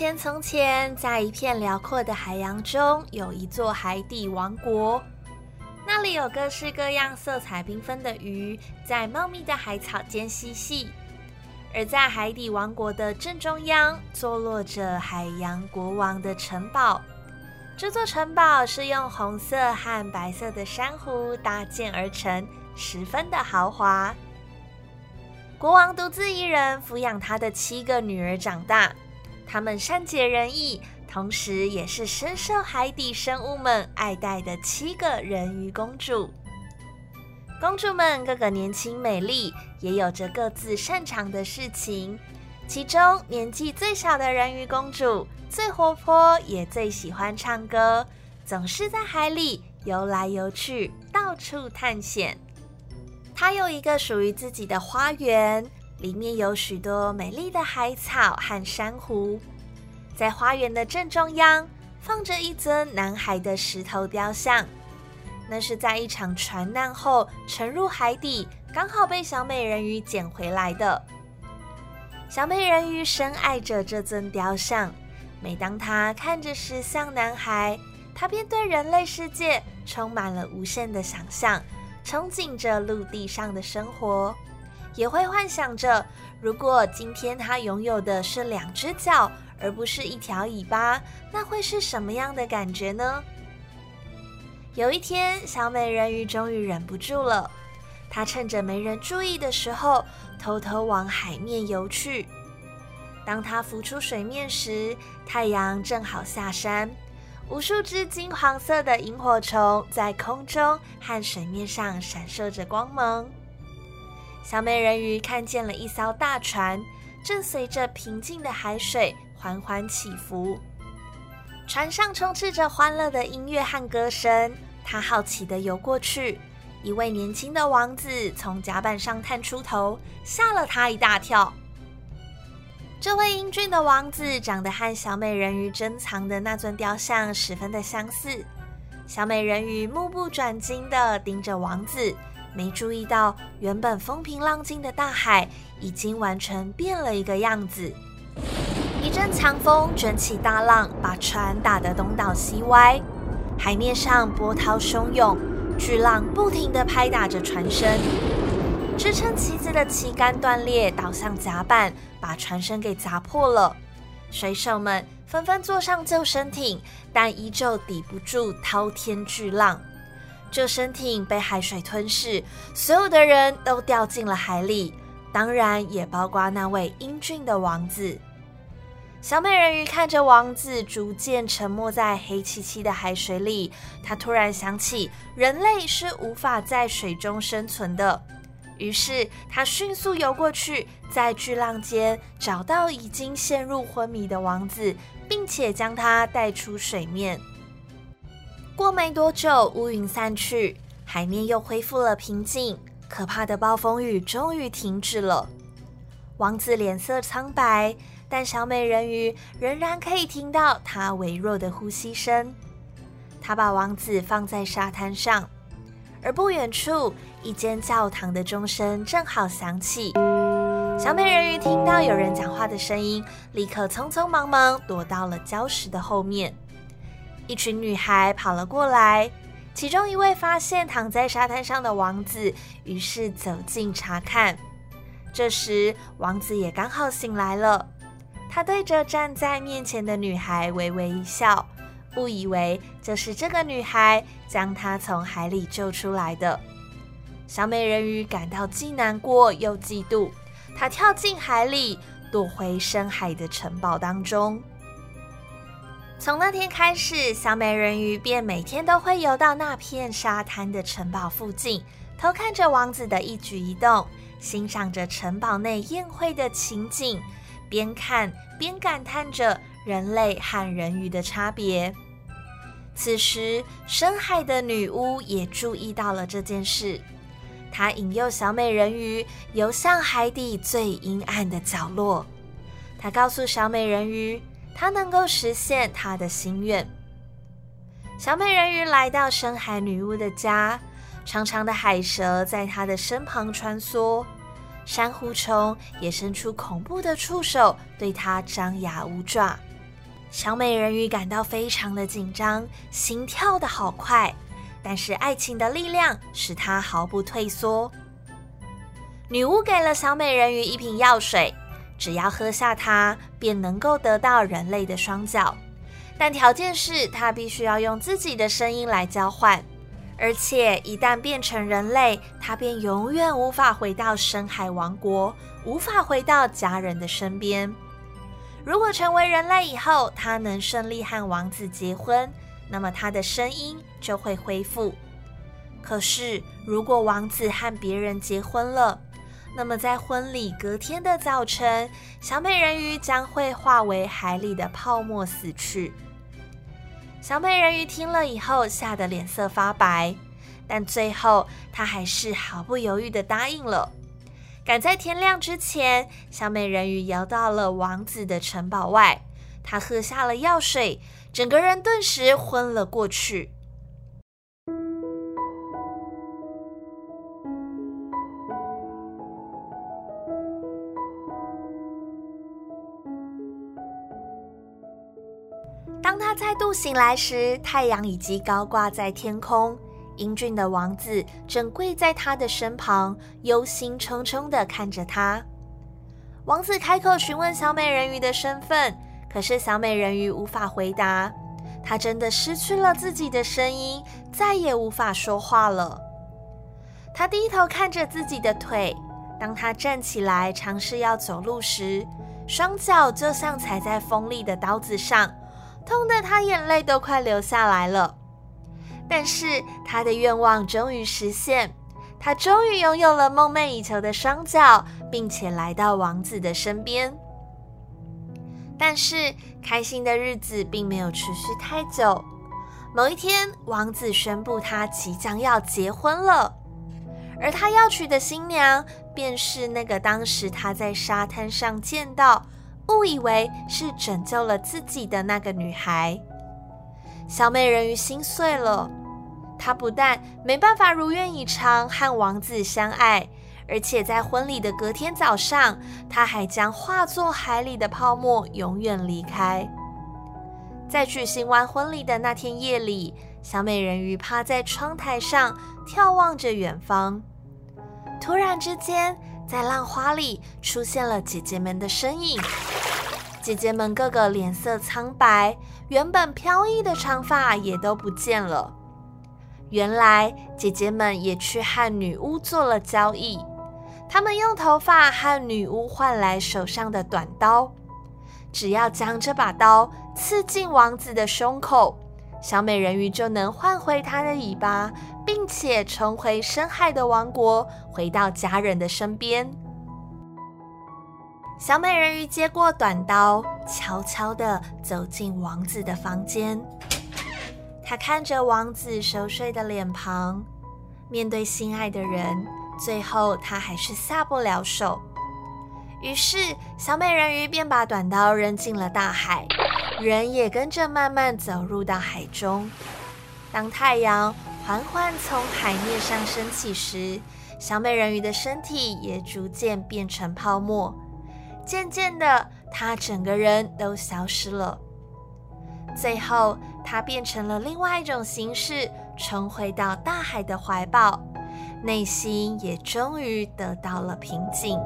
从前，从前，在一片辽阔的海洋中，有一座海底王国。那里有各式各样、色彩缤纷的鱼，在茂密的海草间嬉戏。而在海底王国的正中央，坐落着海洋国王的城堡。这座城堡是用红色和白色的珊瑚搭建而成，十分的豪华。国王独自一人抚养他的七个女儿长大。他们善解人意，同时也是深受海底生物们爱戴的七个人鱼公主。公主们个个年轻美丽，也有着各自擅长的事情。其中年纪最小的人鱼公主最活泼，也最喜欢唱歌，总是在海里游来游去，到处探险。她有一个属于自己的花园。里面有许多美丽的海草和珊瑚，在花园的正中央放着一尊男孩的石头雕像，那是在一场船难后沉入海底，刚好被小美人鱼捡回来的。小美人鱼深爱着这尊雕像，每当她看着石像男孩，她便对人类世界充满了无限的想象，憧憬着陆地上的生活。也会幻想着，如果今天它拥有的是两只脚，而不是一条尾巴，那会是什么样的感觉呢？有一天，小美人鱼终于忍不住了，她趁着没人注意的时候，偷偷往海面游去。当她浮出水面时，太阳正好下山，无数只金黄色的萤火虫在空中和水面上闪烁着光芒。小美人鱼看见了一艘大船，正随着平静的海水缓缓起伏。船上充斥着欢乐的音乐和歌声。她好奇地游过去，一位年轻的王子从甲板上探出头，吓了她一大跳。这位英俊的王子长得和小美人鱼珍藏的那尊雕像十分的相似。小美人鱼目不转睛地盯着王子。没注意到，原本风平浪静的大海已经完全变了一个样子。一阵强风卷起大浪，把船打得东倒西歪。海面上波涛汹涌，巨浪不停地拍打着船身。支撑旗子的旗杆断裂，倒向甲板，把船身给砸破了。水手们纷纷坐上救生艇，但依旧抵不住滔天巨浪。救生艇被海水吞噬，所有的人都掉进了海里，当然也包括那位英俊的王子。小美人鱼看着王子逐渐沉没在黑漆漆的海水里，她突然想起人类是无法在水中生存的，于是她迅速游过去，在巨浪间找到已经陷入昏迷的王子，并且将他带出水面。过没多久，乌云散去，海面又恢复了平静。可怕的暴风雨终于停止了。王子脸色苍白，但小美人鱼仍然可以听到他微弱的呼吸声。他把王子放在沙滩上，而不远处一间教堂的钟声正好响起。小美人鱼听到有人讲话的声音，立刻匆匆忙忙躲到了礁石的后面。一群女孩跑了过来，其中一位发现躺在沙滩上的王子，于是走近查看。这时，王子也刚好醒来了，他对着站在面前的女孩微微一笑，误以为就是这个女孩将他从海里救出来的。小美人鱼感到既难过又嫉妒，她跳进海里，躲回深海的城堡当中。从那天开始，小美人鱼便每天都会游到那片沙滩的城堡附近，偷看着王子的一举一动，欣赏着城堡内宴会的情景，边看边感叹着人类和人鱼的差别。此时，深海的女巫也注意到了这件事，她引诱小美人鱼游向海底最阴暗的角落。她告诉小美人鱼。他能够实现他的心愿。小美人鱼来到深海女巫的家，长长的海蛇在她的身旁穿梭。珊瑚虫也伸出恐怖的触手，对她张牙舞爪。小美人鱼感到非常的紧张，心跳的好快。但是爱情的力量使她毫不退缩。女巫给了小美人鱼一瓶药水，只要喝下它，便能够得到人类的双脚。但条件是它必须要用自己的声音来交换。而且一旦变成人类，他便永远无法回到深海王国，无法回到家人的身边。如果成为人类以后，他能顺利和王子结婚，那么他的声音就会恢复。可是，如果王子和别人结婚了，那么在婚礼隔天的早晨，小美人鱼将会化为海里的泡沫死去。小美人鱼听了以后，吓得脸色发白，但最后她还是毫不犹豫的答应了。赶在天亮之前，小美人鱼游到了王子的城堡外，她喝下了药水，整个人顿时昏了过去。当他再度醒来时，太阳已经高挂在天空。英俊的王子正跪在他的身旁，忧心忡忡地看着他。王子开口询问小美人鱼的身份，可是小美人鱼无法回答。她真的失去了自己的声音，再也无法说话了。她低头看着自己的腿，当她站起来尝试要走路时，双脚就像踩在锋利的刀子上。痛得他眼泪都快流下来了，但是他的愿望终于实现，他终于拥有了梦寐以求的双脚，并且来到王子的身边。但是开心的日子并没有持续太久。某一天，王子宣布他即将要结婚了，而他要娶的新娘便是那个当时他在沙滩上见到。误以为是拯救了自己的那个女孩，小美人鱼心碎了。她不但没办法如愿以偿和王子相爱，而且在婚礼的隔天早上，她还将化作海里的泡沫永远离开。在举行完婚礼的那天夜里，小美人鱼趴在窗台上眺望着远方。突然之间，在浪花里出现了姐姐们的身影。姐姐们个个脸色苍白，原本飘逸的长发也都不见了。原来姐姐们也去和女巫做了交易，她们用头发和女巫换来手上的短刀。只要将这把刀刺进王子的胸口，小美人鱼就能换回她的尾巴，并且重回深海的王国，回到家人的身边。小美人鱼接过短刀，悄悄地走进王子的房间。她看着王子熟睡的脸庞，面对心爱的人，最后她还是下不了手。于是，小美人鱼便把短刀扔进了大海，人也跟着慢慢走入到海中。当太阳缓缓从海面上升起时，小美人鱼的身体也逐渐变成泡沫。渐渐的，她整个人都消失了。最后，她变成了另外一种形式，重回到大海的怀抱，内心也终于得到了平静。